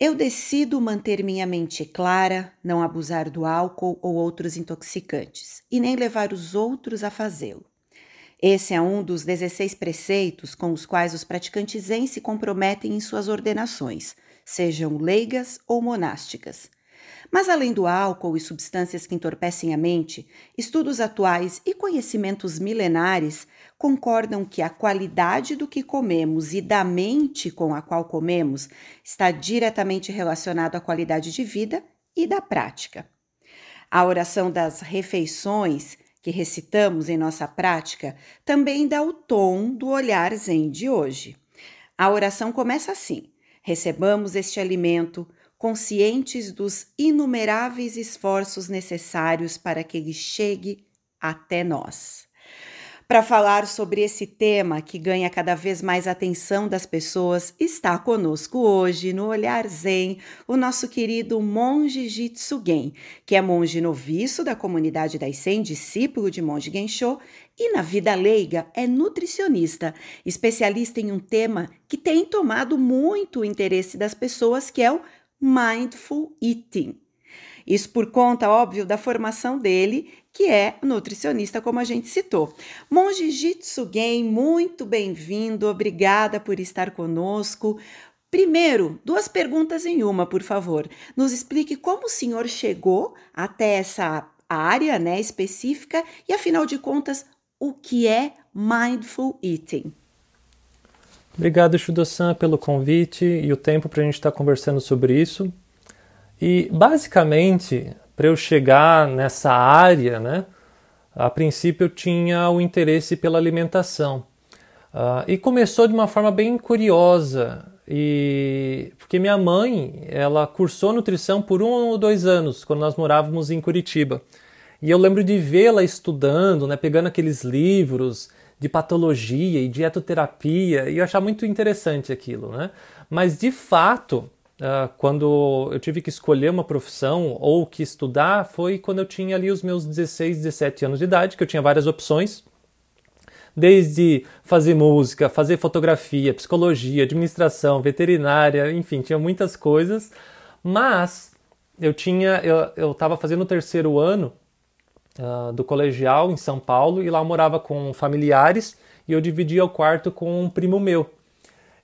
Eu decido manter minha mente clara, não abusar do álcool ou outros intoxicantes, e nem levar os outros a fazê-lo. Esse é um dos 16 preceitos com os quais os praticantes zen se comprometem em suas ordenações, sejam leigas ou monásticas. Mas além do álcool e substâncias que entorpecem a mente, estudos atuais e conhecimentos milenares concordam que a qualidade do que comemos e da mente com a qual comemos está diretamente relacionado à qualidade de vida e da prática. A oração das refeições que recitamos em nossa prática também dá o tom do olhar zen de hoje. A oração começa assim: recebamos este alimento conscientes dos inumeráveis esforços necessários para que ele chegue até nós. Para falar sobre esse tema que ganha cada vez mais atenção das pessoas, está conosco hoje no Olhar Zen o nosso querido monge Jitsugen, que é monge noviço da comunidade das 100, discípulo de monge Gensho e na vida leiga é nutricionista, especialista em um tema que tem tomado muito o interesse das pessoas, que é o Mindful Eating. Isso por conta, óbvio, da formação dele, que é nutricionista, como a gente citou. Monge Jitsugen, muito bem-vindo, obrigada por estar conosco. Primeiro, duas perguntas em uma, por favor. Nos explique como o senhor chegou até essa área né, específica e, afinal de contas, o que é Mindful Eating. Obrigado, Shudo-san, pelo convite e o tempo para a gente estar tá conversando sobre isso. E, basicamente, para eu chegar nessa área, né, a princípio eu tinha o interesse pela alimentação. Uh, e começou de uma forma bem curiosa, e porque minha mãe ela cursou nutrição por um ou dois anos, quando nós morávamos em Curitiba. E eu lembro de vê-la estudando, né, pegando aqueles livros de patologia e dietoterapia, e eu achava muito interessante aquilo, né? Mas de fato, uh, quando eu tive que escolher uma profissão ou que estudar, foi quando eu tinha ali os meus 16, 17 anos de idade, que eu tinha várias opções, desde fazer música, fazer fotografia, psicologia, administração, veterinária, enfim, tinha muitas coisas, mas eu tinha, eu estava fazendo o terceiro ano uh, do colegial em São Paulo e lá eu morava com familiares e eu dividia o quarto com um primo meu.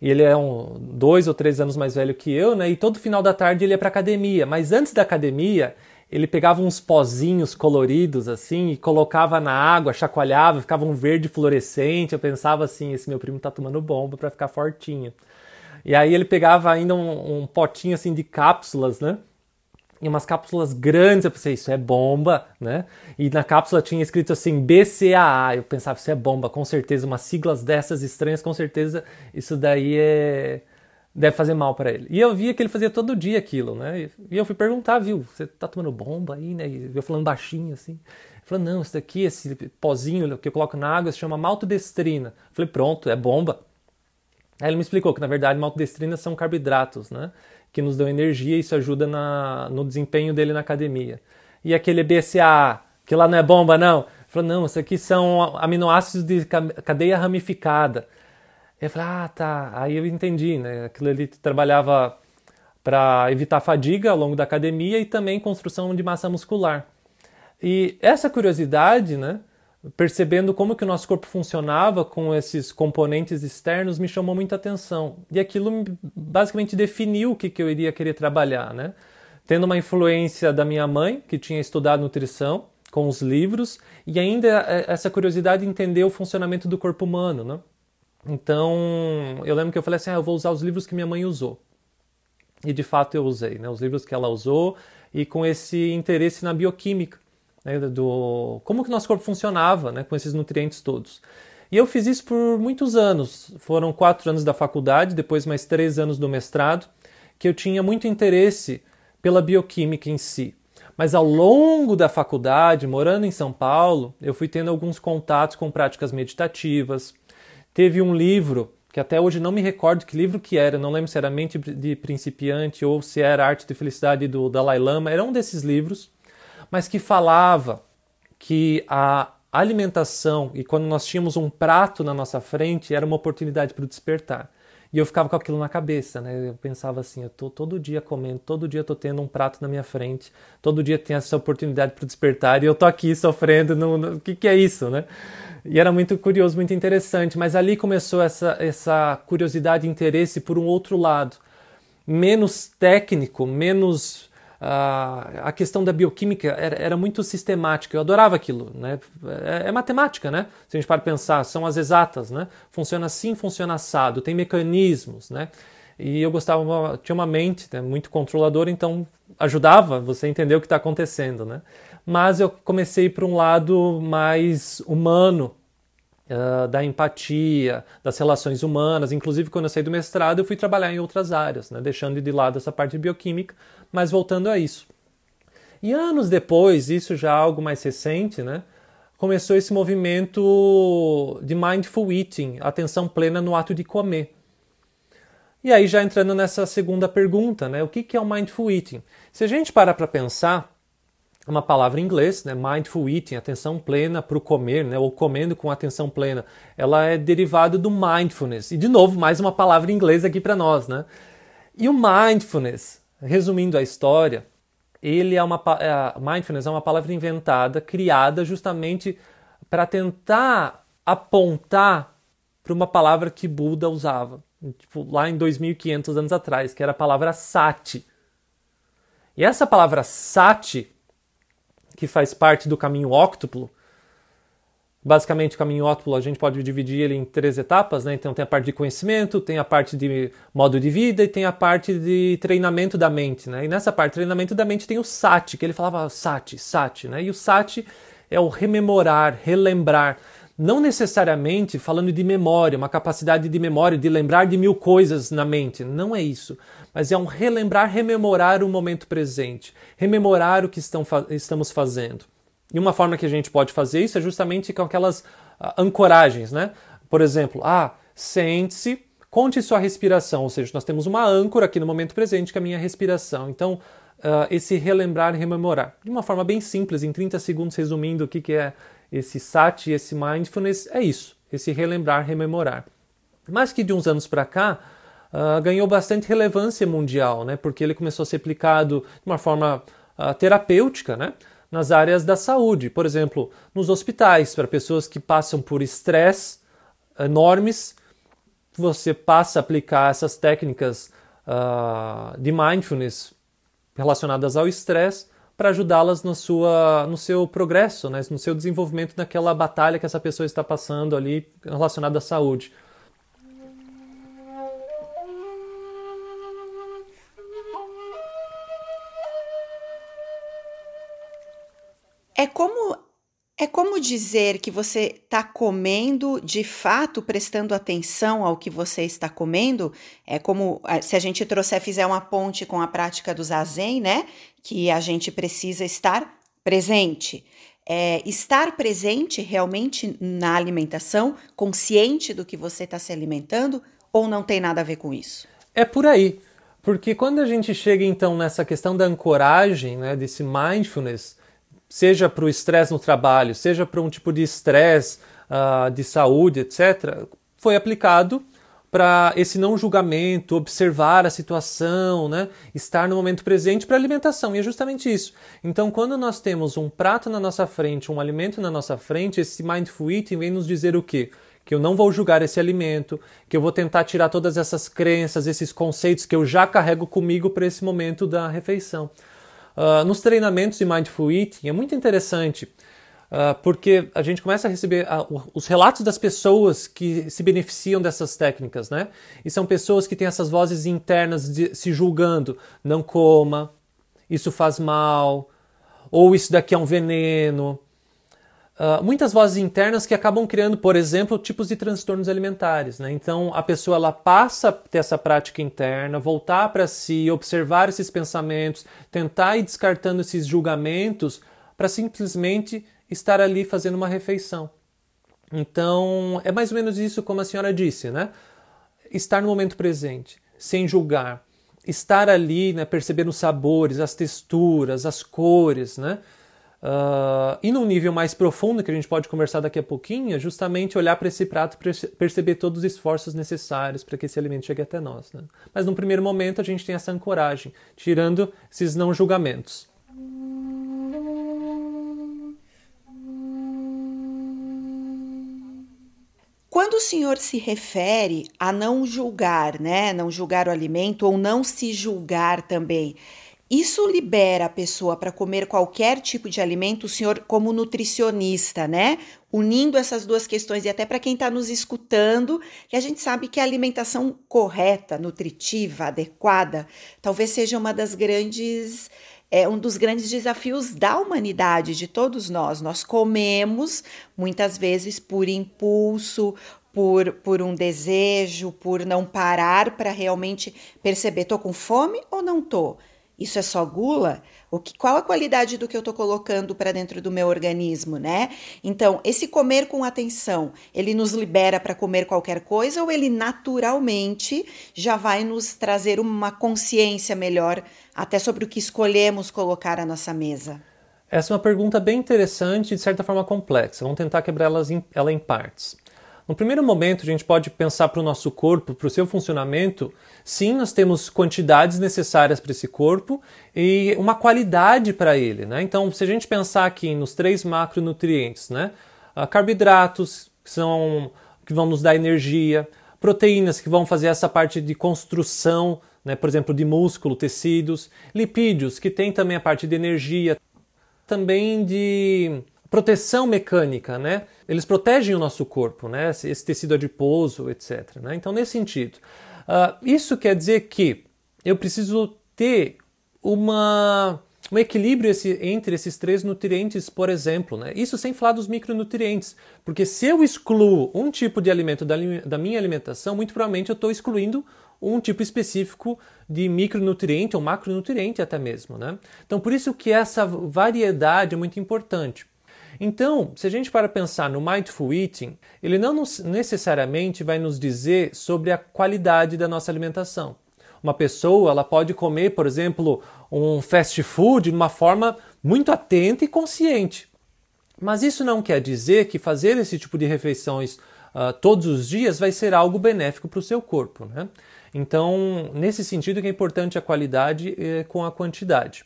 E ele é um dois ou três anos mais velho que eu, né? E todo final da tarde ele ia para academia. Mas antes da academia, ele pegava uns pozinhos coloridos assim e colocava na água, chacoalhava, ficava um verde fluorescente. Eu pensava assim, esse meu primo tá tomando bomba para ficar fortinho. E aí ele pegava ainda um, um potinho assim de cápsulas, né? E umas cápsulas grandes. Eu pensei, isso é bomba, né? E na cápsula tinha escrito assim BCAA. Eu pensava, isso é bomba, com certeza. Umas siglas dessas estranhas, com certeza isso daí é deve fazer mal para ele. E eu via que ele fazia todo dia aquilo, né? E eu fui perguntar, viu, você tá tomando bomba aí, né? E eu falando baixinho assim. Ele falou, não, isso daqui, esse pozinho que eu coloco na água se chama maltodestrina. Eu falei, pronto, é bomba. Aí ele me explicou que na verdade maltodestrina são carboidratos, né? Que nos dão energia e isso ajuda na, no desempenho dele na academia. E aquele BCAA, que lá não é bomba, não. Falou, não, isso aqui são aminoácidos de cadeia ramificada. Eu falei, ah, tá. Aí eu entendi, né? Aquilo ali trabalhava para evitar fadiga ao longo da academia e também construção de massa muscular. E essa curiosidade, né? Percebendo como que o nosso corpo funcionava com esses componentes externos me chamou muita atenção. E aquilo basicamente definiu o que, que eu iria querer trabalhar, né? Tendo uma influência da minha mãe, que tinha estudado nutrição com os livros, e ainda é, essa curiosidade de entender o funcionamento do corpo humano, né? Então, eu lembro que eu falei assim, ah, eu vou usar os livros que minha mãe usou. E de fato eu usei, né? Os livros que ela usou e com esse interesse na bioquímica né, do como que nosso corpo funcionava né, com esses nutrientes todos. E eu fiz isso por muitos anos. Foram quatro anos da faculdade, depois mais três anos do mestrado, que eu tinha muito interesse pela bioquímica em si. Mas ao longo da faculdade, morando em São Paulo, eu fui tendo alguns contatos com práticas meditativas. Teve um livro que até hoje não me recordo que livro que era, não lembro se era Mente de Principiante ou se era Arte de Felicidade do Dalai Lama, era um desses livros mas que falava que a alimentação e quando nós tínhamos um prato na nossa frente era uma oportunidade para o despertar. E eu ficava com aquilo na cabeça, né? Eu pensava assim, eu tô todo dia comendo, todo dia tô tendo um prato na minha frente, todo dia tem essa oportunidade para despertar e eu tô aqui sofrendo, no, no, o que que é isso, né? E era muito curioso, muito interessante, mas ali começou essa, essa curiosidade e interesse por um outro lado, menos técnico, menos a questão da bioquímica era, era, muito sistemática. Eu adorava aquilo, né? É, é, matemática, né? Se a gente para pensar, são as exatas, né? Funciona assim, funciona assado, tem mecanismos, né? E eu gostava, tinha uma mente né, muito controladora, então ajudava você a entender o que está acontecendo, né? Mas eu comecei para um lado mais humano, Uh, da empatia, das relações humanas. Inclusive, quando eu saí do mestrado, eu fui trabalhar em outras áreas, né, deixando de lado essa parte bioquímica, mas voltando a isso. E anos depois, isso já algo mais recente, né, começou esse movimento de mindful eating, atenção plena no ato de comer. E aí, já entrando nessa segunda pergunta, né, o que é o mindful eating? Se a gente parar para pensar, uma palavra em inglês, né, mindful eating, atenção plena para o comer, né, ou comendo com atenção plena, ela é derivada do mindfulness. E de novo, mais uma palavra em inglês aqui para nós, né? E o mindfulness, resumindo a história, ele é uma é, mindfulness é uma palavra inventada, criada justamente para tentar apontar para uma palavra que Buda usava, tipo, lá em 2500 anos atrás, que era a palavra sati. E essa palavra sati que faz parte do caminho óctuplo. Basicamente, o caminho óctuplo a gente pode dividir ele em três etapas, né? Então tem a parte de conhecimento, tem a parte de modo de vida e tem a parte de treinamento da mente, né? E nessa parte treinamento da mente tem o sati, que ele falava sati, sati, né? E o sati é o rememorar, relembrar, não necessariamente falando de memória, uma capacidade de memória, de lembrar de mil coisas na mente, não é isso, mas é um relembrar, rememorar o momento presente, rememorar o que estão, estamos fazendo. E uma forma que a gente pode fazer isso é justamente com aquelas uh, ancoragens, né? Por exemplo, ah, sente-se, conte sua respiração, ou seja, nós temos uma âncora aqui no momento presente que é a minha respiração. Então, uh, esse relembrar e rememorar. De uma forma bem simples, em 30 segundos, resumindo o que, que é esse sati, esse mindfulness, é isso, esse relembrar, rememorar. Mas que de uns anos para cá, uh, ganhou bastante relevância mundial, né? porque ele começou a ser aplicado de uma forma uh, terapêutica né? Nas áreas da saúde. Por exemplo, nos hospitais, para pessoas que passam por estresse enormes, você passa a aplicar essas técnicas uh, de mindfulness relacionadas ao estresse para ajudá-las no, sua, no seu progresso, né, no seu desenvolvimento naquela batalha que essa pessoa está passando ali relacionada à saúde. É como é como dizer que você está comendo, de fato, prestando atenção ao que você está comendo. É como se a gente trouxer, fizer uma ponte com a prática do zazen, né? Que a gente precisa estar presente. É, estar presente realmente na alimentação, consciente do que você está se alimentando, ou não tem nada a ver com isso? É por aí. Porque quando a gente chega então nessa questão da ancoragem, né, desse mindfulness, seja para o estresse no trabalho, seja para um tipo de estresse uh, de saúde, etc., foi aplicado para esse não julgamento, observar a situação, né? estar no momento presente para alimentação. E é justamente isso. Então, quando nós temos um prato na nossa frente, um alimento na nossa frente, esse mindful eating vem nos dizer o quê? Que eu não vou julgar esse alimento, que eu vou tentar tirar todas essas crenças, esses conceitos que eu já carrego comigo para esse momento da refeição. Uh, nos treinamentos de Mindful Eating é muito interessante, uh, porque a gente começa a receber uh, os relatos das pessoas que se beneficiam dessas técnicas, né? E são pessoas que têm essas vozes internas de, se julgando: não coma, isso faz mal, ou isso daqui é um veneno. Uh, muitas vozes internas que acabam criando, por exemplo, tipos de transtornos alimentares. Né? Então, a pessoa ela passa a ter essa prática interna, voltar para si, observar esses pensamentos, tentar ir descartando esses julgamentos para simplesmente estar ali fazendo uma refeição. Então, é mais ou menos isso como a senhora disse, né? Estar no momento presente, sem julgar, estar ali, né, percebendo os sabores, as texturas, as cores, né? Uh, e num nível mais profundo, que a gente pode conversar daqui a pouquinho, é justamente olhar para esse prato e perceber todos os esforços necessários para que esse alimento chegue até nós. Né? Mas num primeiro momento a gente tem essa ancoragem, tirando esses não julgamentos. Quando o Senhor se refere a não julgar, né, não julgar o alimento ou não se julgar também, isso libera a pessoa para comer qualquer tipo de alimento, o senhor, como nutricionista, né? Unindo essas duas questões, e até para quem está nos escutando, que a gente sabe que a alimentação correta, nutritiva, adequada, talvez seja uma das grandes. É um dos grandes desafios da humanidade, de todos nós. Nós comemos muitas vezes por impulso, por, por um desejo, por não parar para realmente perceber: tô com fome ou não tô? Isso é só gula? O que, qual a qualidade do que eu estou colocando para dentro do meu organismo, né? Então, esse comer com atenção, ele nos libera para comer qualquer coisa ou ele naturalmente já vai nos trazer uma consciência melhor até sobre o que escolhemos colocar à nossa mesa? Essa é uma pergunta bem interessante e de certa forma complexa. Vamos tentar quebrar ela em partes. No primeiro momento, a gente pode pensar para o nosso corpo, para o seu funcionamento. Sim, nós temos quantidades necessárias para esse corpo e uma qualidade para ele. Né? Então, se a gente pensar aqui nos três macronutrientes, né? Uh, carboidratos, que, são, que vão nos dar energia, proteínas, que vão fazer essa parte de construção, né? por exemplo, de músculo, tecidos, lipídios, que tem também a parte de energia, também de proteção mecânica, né? Eles protegem o nosso corpo, né? Esse tecido adiposo, etc. Né? Então, nesse sentido, uh, isso quer dizer que eu preciso ter uma um equilíbrio esse, entre esses três nutrientes, por exemplo. Né? Isso sem falar dos micronutrientes. Porque se eu excluo um tipo de alimento da, da minha alimentação, muito provavelmente eu estou excluindo um tipo específico de micronutriente ou macronutriente até mesmo. Né? Então, por isso que essa variedade é muito importante. Então, se a gente para pensar no mindful eating, ele não necessariamente vai nos dizer sobre a qualidade da nossa alimentação. Uma pessoa ela pode comer, por exemplo, um fast food de uma forma muito atenta e consciente. Mas isso não quer dizer que fazer esse tipo de refeições uh, todos os dias vai ser algo benéfico para o seu corpo. Né? Então, nesse sentido, que é importante a qualidade eh, com a quantidade.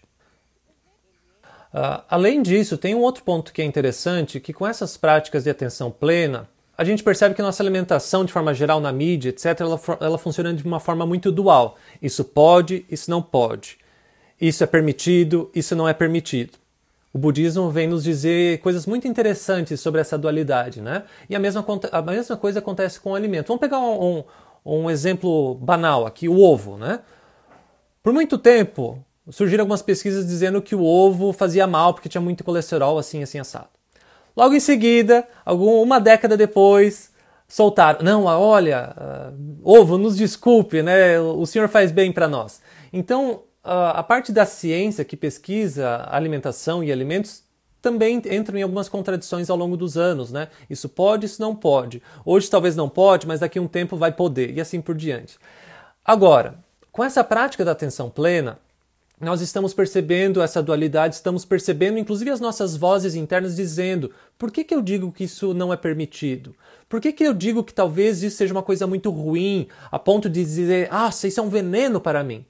Uh, além disso, tem um outro ponto que é interessante, que com essas práticas de atenção plena, a gente percebe que nossa alimentação, de forma geral, na mídia, etc., ela, ela funciona de uma forma muito dual. Isso pode, isso não pode. Isso é permitido, isso não é permitido. O budismo vem nos dizer coisas muito interessantes sobre essa dualidade, né? E a mesma, a mesma coisa acontece com o alimento. Vamos pegar um, um, um exemplo banal aqui, o ovo, né? Por muito tempo, surgiram algumas pesquisas dizendo que o ovo fazia mal porque tinha muito colesterol, assim, assim, assado. Logo em seguida, algum, uma década depois, soltaram: não, olha, uh, ovo, nos desculpe, né? O senhor faz bem para nós. Então, uh, a parte da ciência que pesquisa alimentação e alimentos também entra em algumas contradições ao longo dos anos, né? Isso pode, isso não pode. Hoje talvez não pode, mas daqui a um tempo vai poder, e assim por diante. Agora, com essa prática da atenção plena, nós estamos percebendo essa dualidade, estamos percebendo inclusive as nossas vozes internas dizendo: por que, que eu digo que isso não é permitido? Por que, que eu digo que talvez isso seja uma coisa muito ruim, a ponto de dizer, ah, isso é um veneno para mim?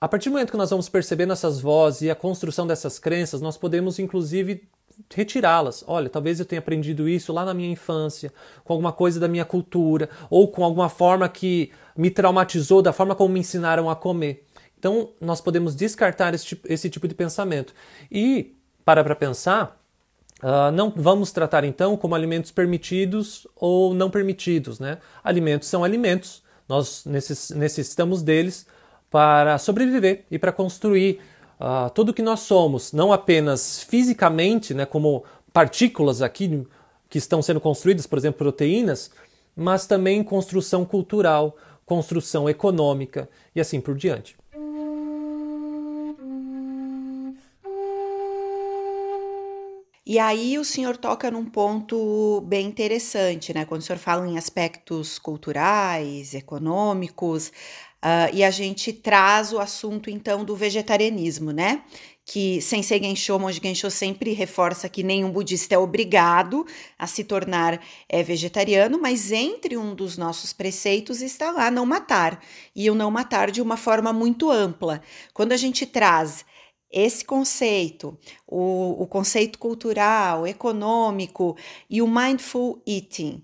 A partir do momento que nós vamos percebendo essas vozes e a construção dessas crenças, nós podemos inclusive retirá-las. Olha, talvez eu tenha aprendido isso lá na minha infância, com alguma coisa da minha cultura, ou com alguma forma que me traumatizou da forma como me ensinaram a comer. Então, nós podemos descartar esse tipo, esse tipo de pensamento. E, para para pensar, uh, não vamos tratar então como alimentos permitidos ou não permitidos. Né? Alimentos são alimentos, nós necessitamos deles para sobreviver e para construir uh, tudo o que nós somos, não apenas fisicamente, né, como partículas aqui que estão sendo construídas, por exemplo, proteínas, mas também construção cultural, construção econômica e assim por diante. E aí o senhor toca num ponto bem interessante, né? Quando o senhor fala em aspectos culturais, econômicos, uh, e a gente traz o assunto então do vegetarianismo, né? Que Sensei Gensho, Monge Gensho sempre reforça que nenhum budista é obrigado a se tornar é, vegetariano, mas entre um dos nossos preceitos está lá não matar, e o não matar de uma forma muito ampla. Quando a gente traz esse conceito, o, o conceito cultural, econômico e o mindful eating,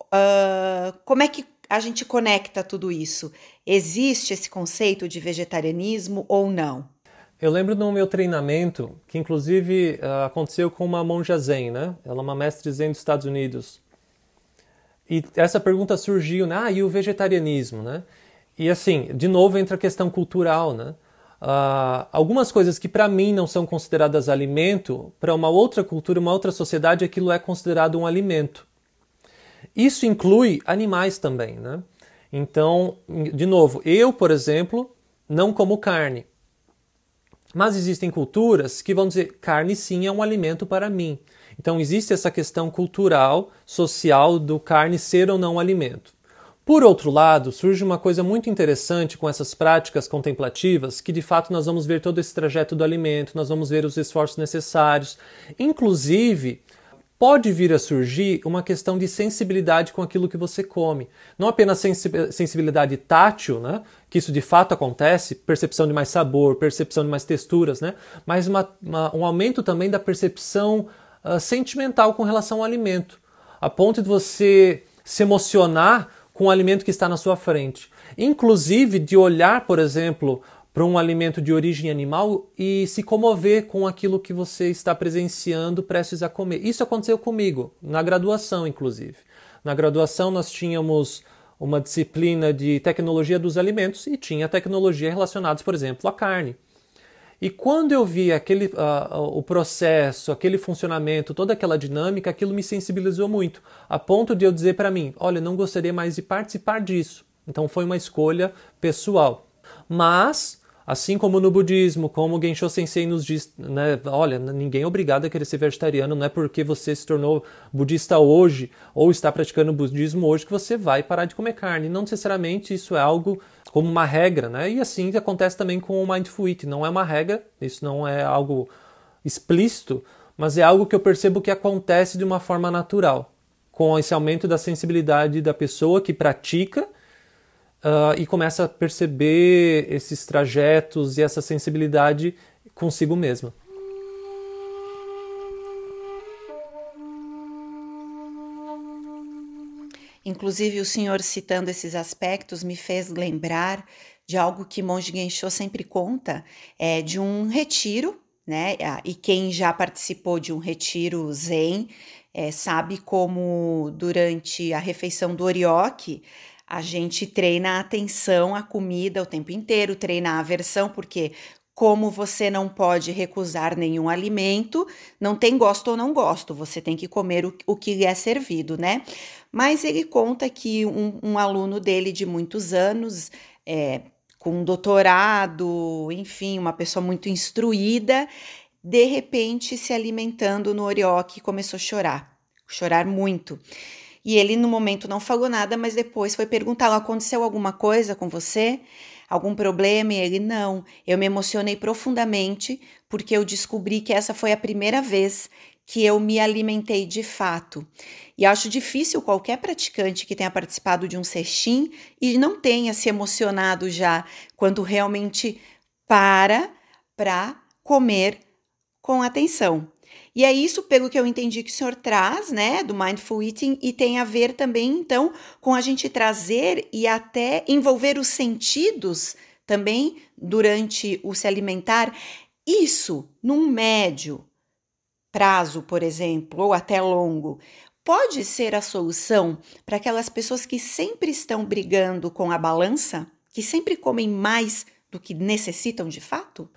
uh, como é que a gente conecta tudo isso? Existe esse conceito de vegetarianismo ou não? Eu lembro no meu treinamento, que inclusive uh, aconteceu com uma monja zen, né? Ela é uma mestre zen dos Estados Unidos. E essa pergunta surgiu, né? Ah, e o vegetarianismo, né? E assim, de novo entra a questão cultural, né? Uh, algumas coisas que para mim não são consideradas alimento, para uma outra cultura, uma outra sociedade, aquilo é considerado um alimento. Isso inclui animais também, né? Então, de novo, eu, por exemplo, não como carne. Mas existem culturas que vão dizer carne sim é um alimento para mim. Então existe essa questão cultural, social do carne ser ou não alimento. Por outro lado, surge uma coisa muito interessante com essas práticas contemplativas, que de fato nós vamos ver todo esse trajeto do alimento, nós vamos ver os esforços necessários, inclusive pode vir a surgir uma questão de sensibilidade com aquilo que você come. Não apenas sensibilidade tátil, né? que isso de fato acontece, percepção de mais sabor, percepção de mais texturas, né? mas uma, uma, um aumento também da percepção uh, sentimental com relação ao alimento, a ponto de você se emocionar com o alimento que está na sua frente. Inclusive de olhar, por exemplo, para um alimento de origem animal e se comover com aquilo que você está presenciando prestes a comer. Isso aconteceu comigo, na graduação, inclusive. Na graduação, nós tínhamos uma disciplina de tecnologia dos alimentos e tinha tecnologia relacionada, por exemplo, à carne. E quando eu vi aquele, uh, o processo, aquele funcionamento, toda aquela dinâmica, aquilo me sensibilizou muito, a ponto de eu dizer para mim: olha, não gostaria mais de participar disso. Então foi uma escolha pessoal. Mas, assim como no budismo, como Gensho Sensei nos diz, né, olha, ninguém é obrigado a querer ser vegetariano, não é porque você se tornou budista hoje ou está praticando budismo hoje que você vai parar de comer carne. Não necessariamente isso é algo como uma regra, né? E assim acontece também com o Mindful Eating. Não é uma regra, isso não é algo explícito, mas é algo que eu percebo que acontece de uma forma natural, com esse aumento da sensibilidade da pessoa que pratica uh, e começa a perceber esses trajetos e essa sensibilidade consigo mesma. Inclusive, o senhor citando esses aspectos me fez lembrar de algo que Monge Gensho sempre conta, é de um retiro, né? E quem já participou de um retiro zen é, sabe como durante a refeição do orioque a gente treina a atenção à comida o tempo inteiro, treina a aversão, porque como você não pode recusar nenhum alimento, não tem gosto ou não gosto, você tem que comer o, o que é servido, né? Mas ele conta que um, um aluno dele de muitos anos, é, com doutorado, enfim, uma pessoa muito instruída, de repente se alimentando no orioque começou a chorar, chorar muito. E ele no momento não falou nada, mas depois foi perguntar: aconteceu alguma coisa com você? algum problema? E ele, não. Eu me emocionei profundamente porque eu descobri que essa foi a primeira vez que eu me alimentei de fato. E acho difícil qualquer praticante que tenha participado de um sextim e não tenha se emocionado já quando realmente para para comer com atenção. E é isso, pelo que eu entendi, que o senhor traz, né, do Mindful Eating, e tem a ver também, então, com a gente trazer e até envolver os sentidos também durante o se alimentar. Isso, num médio prazo, por exemplo, ou até longo, pode ser a solução para aquelas pessoas que sempre estão brigando com a balança, que sempre comem mais do que necessitam de fato?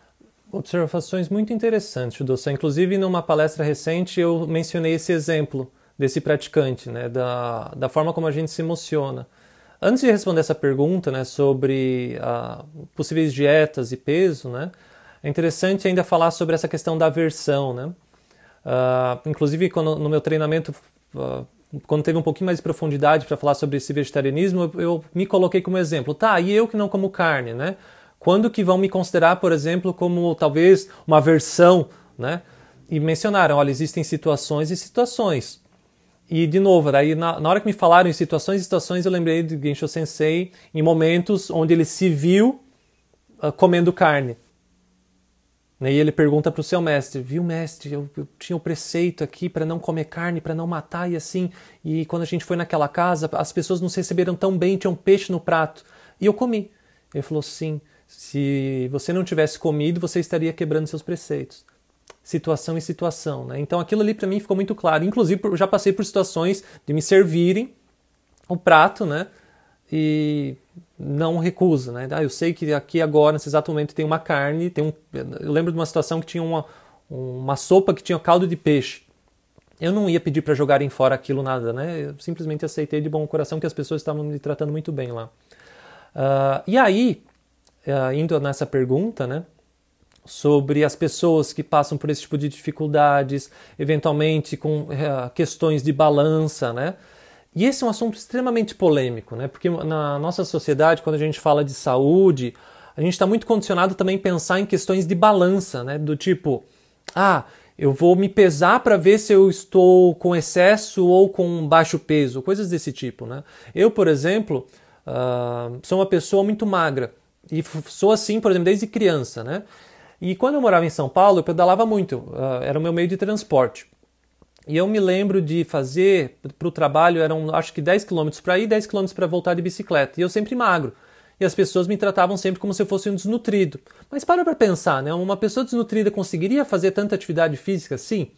Observações muito interessantes, Doça. Inclusive, numa palestra recente, eu mencionei esse exemplo desse praticante, né, da, da forma como a gente se emociona. Antes de responder essa pergunta né, sobre ah, possíveis dietas e peso, né, é interessante ainda falar sobre essa questão da aversão. Né? Uh, inclusive, quando, no meu treinamento, uh, quando teve um pouquinho mais de profundidade para falar sobre esse vegetarianismo, eu, eu, me coloquei como exemplo. Tá, e eu que não como carne, né? Quando que vão me considerar, por exemplo, como talvez uma versão, né? E mencionaram, olha, existem situações e situações. E, de novo, daí na, na hora que me falaram em situações e situações, eu lembrei de Gensho Sensei em momentos onde ele se viu uh, comendo carne. E ele pergunta para o seu mestre: Viu, mestre, eu, eu tinha o preceito aqui para não comer carne, para não matar, e assim. E quando a gente foi naquela casa, as pessoas não se receberam tão bem, tinha um peixe no prato. E eu comi. Ele falou: Sim, se você não tivesse comido, você estaria quebrando seus preceitos situação em situação. Né? Então aquilo ali para mim ficou muito claro. Inclusive, eu já passei por situações de me servirem o prato, né? E não recuso, né? Ah, eu sei que aqui agora, nesse exato momento, tem uma carne, tem um... Eu lembro de uma situação que tinha uma, uma sopa que tinha caldo de peixe. Eu não ia pedir para jogarem fora aquilo nada, né? Eu simplesmente aceitei de bom coração que as pessoas estavam me tratando muito bem lá. Uh, e aí, indo nessa pergunta, né? sobre as pessoas que passam por esse tipo de dificuldades, eventualmente com é, questões de balança, né? E esse é um assunto extremamente polêmico, né? Porque na nossa sociedade, quando a gente fala de saúde, a gente está muito condicionado também a pensar em questões de balança, né? Do tipo, ah, eu vou me pesar para ver se eu estou com excesso ou com baixo peso, coisas desse tipo, né? Eu, por exemplo, uh, sou uma pessoa muito magra e sou assim, por exemplo, desde criança, né? E quando eu morava em São Paulo, eu pedalava muito, uh, era o meu meio de transporte. E eu me lembro de fazer para o trabalho, eram acho que 10 km para ir, 10 km para voltar de bicicleta. E eu sempre magro. E as pessoas me tratavam sempre como se eu fosse um desnutrido. Mas para para pensar, né? Uma pessoa desnutrida conseguiria fazer tanta atividade física assim?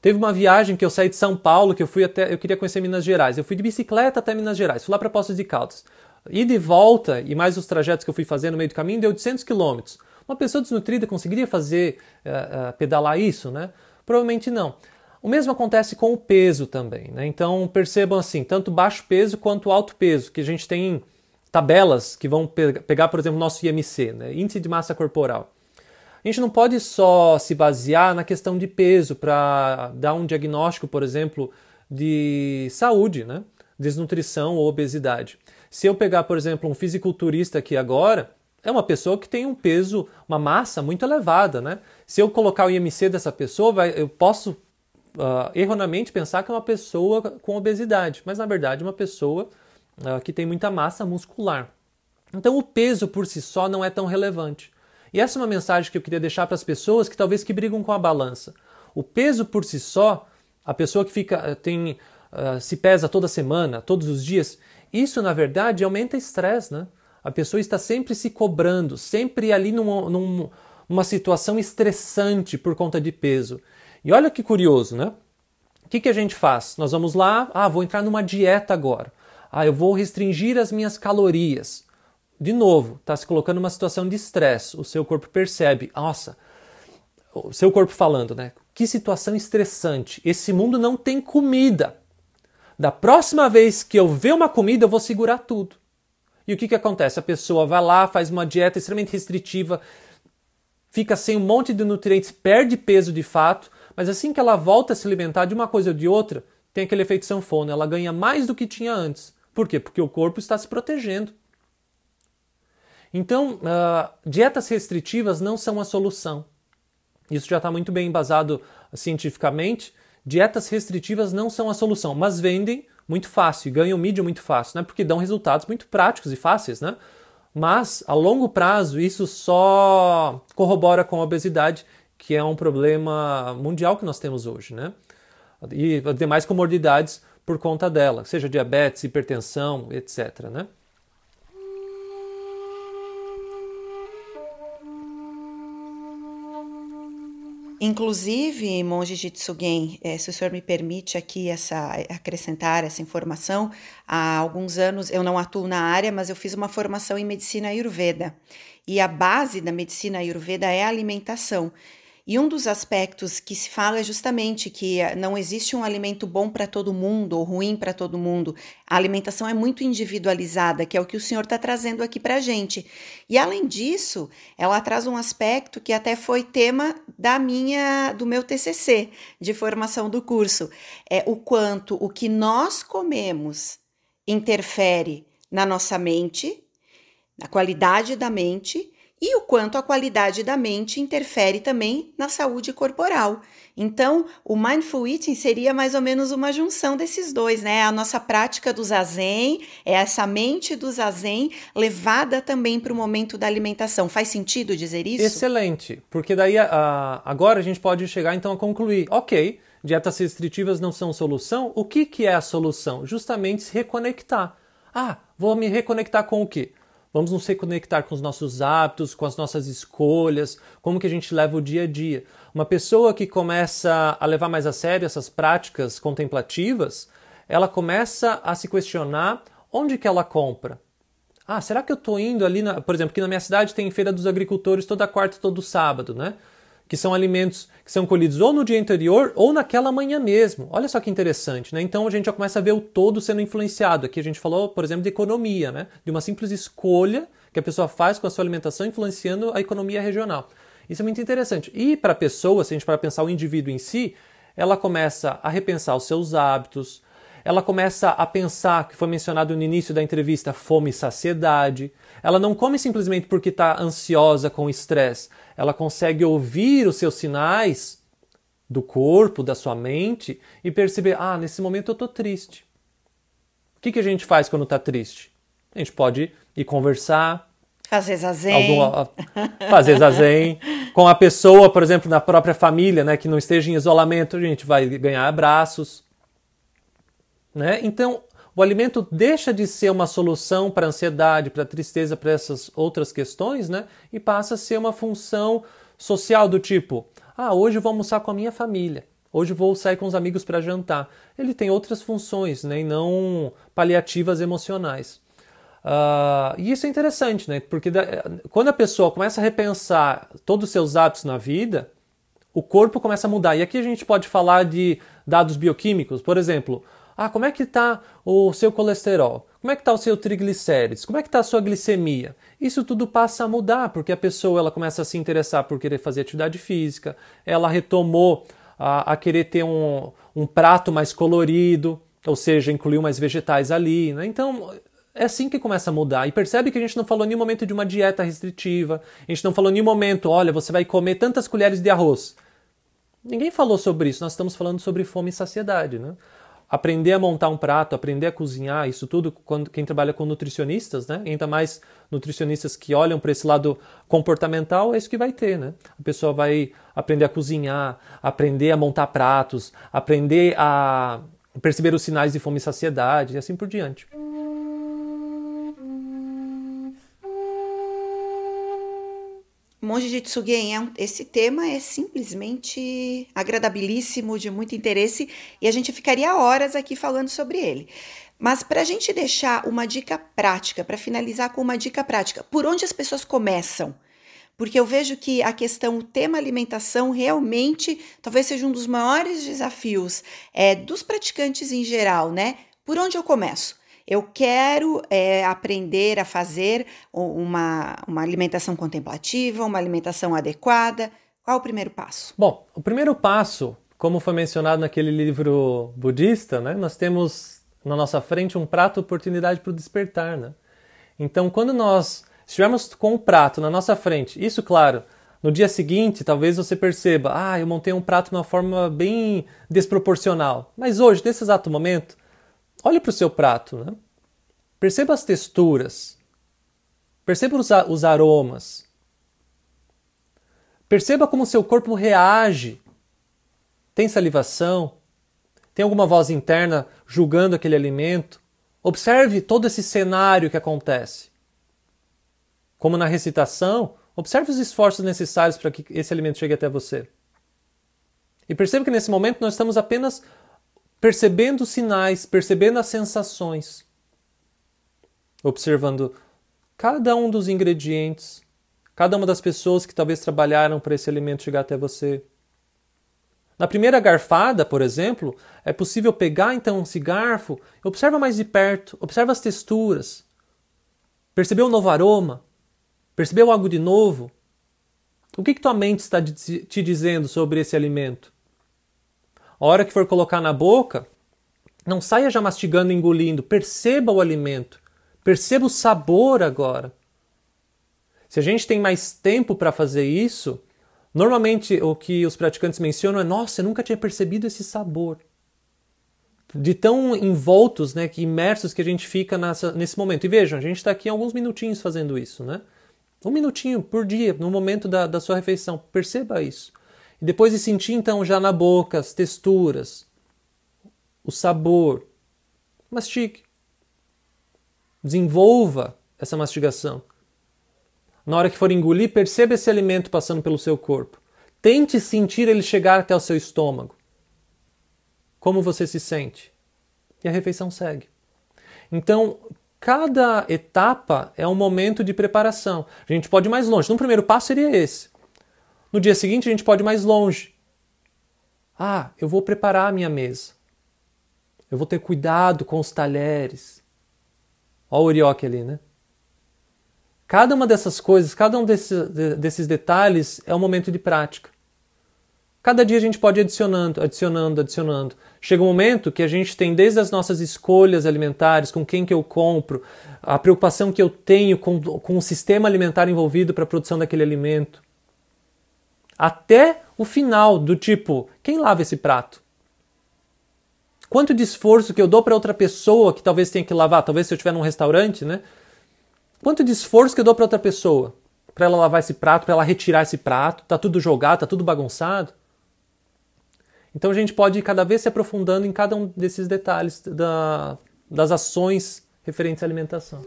Teve uma viagem que eu saí de São Paulo, que eu fui até, eu queria conhecer Minas Gerais. Eu fui de bicicleta até Minas Gerais, fui lá para Poços de Caldas. E de volta, e mais os trajetos que eu fui fazer no meio do caminho, deu 800 quilômetros. Uma pessoa desnutrida conseguiria fazer uh, uh, pedalar isso, né? Provavelmente não. O mesmo acontece com o peso também, né? Então percebam assim, tanto baixo peso quanto alto peso, que a gente tem tabelas que vão pe pegar, por exemplo, o nosso IMC, né? Índice de massa corporal. A gente não pode só se basear na questão de peso para dar um diagnóstico, por exemplo, de saúde, né? Desnutrição ou obesidade. Se eu pegar, por exemplo, um fisiculturista aqui agora, é uma pessoa que tem um peso, uma massa muito elevada, né? Se eu colocar o IMC dessa pessoa, vai, eu posso uh, erroneamente pensar que é uma pessoa com obesidade, mas na verdade é uma pessoa uh, que tem muita massa muscular. Então o peso por si só não é tão relevante. E essa é uma mensagem que eu queria deixar para as pessoas que talvez que brigam com a balança. O peso por si só, a pessoa que fica tem uh, se pesa toda semana, todos os dias, isso na verdade aumenta estresse, né? A pessoa está sempre se cobrando, sempre ali numa, numa situação estressante por conta de peso. E olha que curioso, né? O que, que a gente faz? Nós vamos lá, ah, vou entrar numa dieta agora. Ah, eu vou restringir as minhas calorias. De novo, está se colocando numa situação de estresse. O seu corpo percebe, nossa, o seu corpo falando, né? Que situação estressante. Esse mundo não tem comida. Da próxima vez que eu ver uma comida, eu vou segurar tudo. E o que, que acontece? A pessoa vai lá, faz uma dieta extremamente restritiva, fica sem um monte de nutrientes, perde peso de fato, mas assim que ela volta a se alimentar de uma coisa ou de outra, tem aquele efeito sanfona, ela ganha mais do que tinha antes. Por quê? Porque o corpo está se protegendo. Então, uh, dietas restritivas não são a solução. Isso já está muito bem embasado cientificamente. Dietas restritivas não são a solução, mas vendem muito fácil e ganham mídia muito fácil, né? Porque dão resultados muito práticos e fáceis, né? Mas a longo prazo isso só corrobora com a obesidade, que é um problema mundial que nós temos hoje, né? E demais comorbidades por conta dela, seja diabetes, hipertensão, etc, né? Inclusive, monge Jitsugen, é, se o senhor me permite aqui essa, acrescentar essa informação, há alguns anos eu não atuo na área, mas eu fiz uma formação em medicina ayurveda. E a base da medicina ayurveda é a alimentação. E um dos aspectos que se fala é justamente que eh, não existe um alimento bom para todo mundo ou ruim para todo mundo. A alimentação é muito individualizada, que é o que o senhor está trazendo aqui para a gente. E além disso, ela traz um aspecto que até foi tema da minha, do meu TCC de formação do curso, é o quanto o que nós comemos interfere na nossa mente, na qualidade da mente e o quanto a qualidade da mente interfere também na saúde corporal. Então, o mindful eating seria mais ou menos uma junção desses dois, né? A nossa prática do zazen, é essa mente do zazen levada também para o momento da alimentação. Faz sentido dizer isso? Excelente, porque daí agora a gente pode chegar então a concluir, ok, dietas restritivas não são solução. O que, que é a solução? Justamente se reconectar. Ah, vou me reconectar com o quê? Vamos nos reconectar com os nossos hábitos, com as nossas escolhas, como que a gente leva o dia a dia. Uma pessoa que começa a levar mais a sério essas práticas contemplativas, ela começa a se questionar onde que ela compra. Ah, será que eu estou indo ali, na... por exemplo, aqui na minha cidade tem feira dos agricultores toda quarta e todo sábado, né? Que são alimentos que são colhidos ou no dia anterior ou naquela manhã mesmo. Olha só que interessante, né? Então a gente já começa a ver o todo sendo influenciado. Aqui a gente falou, por exemplo, de economia, né? De uma simples escolha que a pessoa faz com a sua alimentação influenciando a economia regional. Isso é muito interessante. E para a pessoa, se a gente para pensar o indivíduo em si, ela começa a repensar os seus hábitos, ela começa a pensar, que foi mencionado no início da entrevista, fome e saciedade. Ela não come simplesmente porque está ansiosa com estresse. Ela consegue ouvir os seus sinais do corpo, da sua mente e perceber: ah, nesse momento eu estou triste. O que, que a gente faz quando está triste? A gente pode ir conversar. Fazer zazen. Alguma, fazer zazen. com a pessoa, por exemplo, na própria família, né, que não esteja em isolamento, a gente vai ganhar abraços. Né? Então, o alimento deixa de ser uma solução para a ansiedade, para a tristeza, para essas outras questões, né? E passa a ser uma função social do tipo: ah, hoje eu vou almoçar com a minha família, hoje vou sair com os amigos para jantar. Ele tem outras funções, né? E não paliativas emocionais. Uh, e isso é interessante, né? Porque da, quando a pessoa começa a repensar todos os seus hábitos na vida, o corpo começa a mudar. E aqui a gente pode falar de dados bioquímicos, por exemplo. Ah, como é que está o seu colesterol? Como é que está o seu triglicérides? Como é que está a sua glicemia? Isso tudo passa a mudar, porque a pessoa ela começa a se interessar por querer fazer atividade física, ela retomou a, a querer ter um, um prato mais colorido, ou seja, incluiu mais vegetais ali. Né? Então, é assim que começa a mudar. E percebe que a gente não falou em nenhum momento de uma dieta restritiva, a gente não falou em nenhum momento, olha, você vai comer tantas colheres de arroz. Ninguém falou sobre isso, nós estamos falando sobre fome e saciedade. Né? Aprender a montar um prato, aprender a cozinhar, isso tudo quando quem trabalha com nutricionistas, né? Ainda mais nutricionistas que olham para esse lado comportamental, é isso que vai ter, né? A pessoa vai aprender a cozinhar, aprender a montar pratos, aprender a perceber os sinais de fome e saciedade e assim por diante. Monge de é um, esse tema é simplesmente agradabilíssimo, de muito interesse, e a gente ficaria horas aqui falando sobre ele. Mas para a gente deixar uma dica prática, para finalizar com uma dica prática, por onde as pessoas começam? Porque eu vejo que a questão, o tema alimentação, realmente talvez seja um dos maiores desafios é, dos praticantes em geral, né? Por onde eu começo? Eu quero é, aprender a fazer uma, uma alimentação contemplativa, uma alimentação adequada. Qual o primeiro passo? Bom, o primeiro passo, como foi mencionado naquele livro budista, né, nós temos na nossa frente um prato oportunidade para o despertar. Né? Então, quando nós estivermos com um prato na nossa frente, isso, claro, no dia seguinte, talvez você perceba, ah, eu montei um prato de uma forma bem desproporcional. Mas hoje, nesse exato momento, Olhe para o seu prato, né? perceba as texturas, perceba os, os aromas, perceba como o seu corpo reage. Tem salivação? Tem alguma voz interna julgando aquele alimento? Observe todo esse cenário que acontece. Como na recitação, observe os esforços necessários para que esse alimento chegue até você. E perceba que nesse momento nós estamos apenas percebendo os sinais, percebendo as sensações, observando cada um dos ingredientes, cada uma das pessoas que talvez trabalharam para esse alimento chegar até você. Na primeira garfada, por exemplo, é possível pegar então esse garfo, observa mais de perto, observa as texturas, percebeu um novo aroma, percebeu algo de novo. O que, que tua mente está te dizendo sobre esse alimento? A hora que for colocar na boca, não saia já mastigando engolindo, perceba o alimento, perceba o sabor agora. Se a gente tem mais tempo para fazer isso, normalmente o que os praticantes mencionam é: nossa, eu nunca tinha percebido esse sabor. De tão envoltos, né, que imersos que a gente fica nessa, nesse momento. E vejam, a gente está aqui alguns minutinhos fazendo isso, né? Um minutinho por dia, no momento da, da sua refeição. Perceba isso. E depois de sentir, então, já na boca as texturas, o sabor. Mastique. Desenvolva essa mastigação. Na hora que for engolir, perceba esse alimento passando pelo seu corpo. Tente sentir ele chegar até o seu estômago. Como você se sente? E a refeição segue. Então, cada etapa é um momento de preparação. A gente pode ir mais longe. No primeiro passo seria esse. No dia seguinte, a gente pode ir mais longe. Ah, eu vou preparar a minha mesa. Eu vou ter cuidado com os talheres. Olha o orioque ali, né? Cada uma dessas coisas, cada um desses, desses detalhes é um momento de prática. Cada dia a gente pode ir adicionando, adicionando, adicionando. Chega um momento que a gente tem desde as nossas escolhas alimentares, com quem que eu compro, a preocupação que eu tenho com, com o sistema alimentar envolvido para a produção daquele alimento, até o final do tipo, quem lava esse prato? Quanto de esforço que eu dou para outra pessoa que talvez tenha que lavar, talvez se eu estiver num restaurante, né? Quanto de esforço que eu dou para outra pessoa? Para ela lavar esse prato, para ela retirar esse prato, tá tudo jogado, tá tudo bagunçado. Então a gente pode cada vez se aprofundando em cada um desses detalhes da, das ações referentes à alimentação.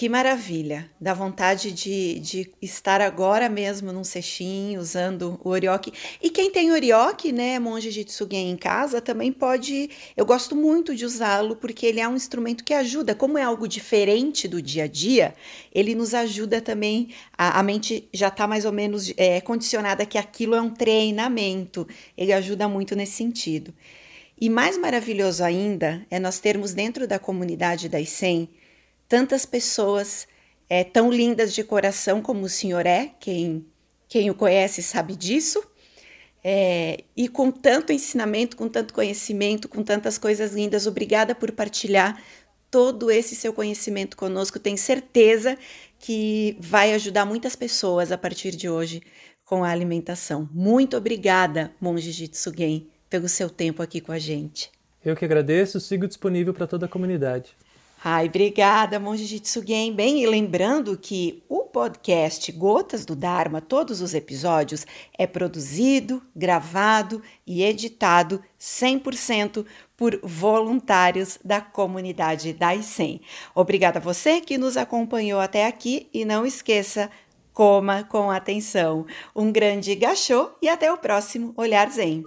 Que maravilha! Dá vontade de, de estar agora mesmo num cestinho, usando o orioque. E quem tem orioque, né, monge de Tsugen em casa, também pode. Eu gosto muito de usá-lo porque ele é um instrumento que ajuda. Como é algo diferente do dia a dia, ele nos ajuda também. A, a mente já está mais ou menos é, condicionada que aquilo é um treinamento. Ele ajuda muito nesse sentido. E mais maravilhoso ainda é nós termos dentro da comunidade das 100 tantas pessoas é, tão lindas de coração como o senhor é, quem, quem o conhece sabe disso, é, e com tanto ensinamento, com tanto conhecimento, com tantas coisas lindas. Obrigada por partilhar todo esse seu conhecimento conosco. Tenho certeza que vai ajudar muitas pessoas a partir de hoje com a alimentação. Muito obrigada, Monge Jitsugen, pelo seu tempo aqui com a gente. Eu que agradeço, sigo disponível para toda a comunidade. Ai, obrigada, Monge Jitsugen. Bem, e lembrando que o podcast Gotas do Dharma, todos os episódios, é produzido, gravado e editado 100% por voluntários da comunidade da ICEM. Obrigada a você que nos acompanhou até aqui e não esqueça, coma com atenção. Um grande gachô e até o próximo Olhar Zen.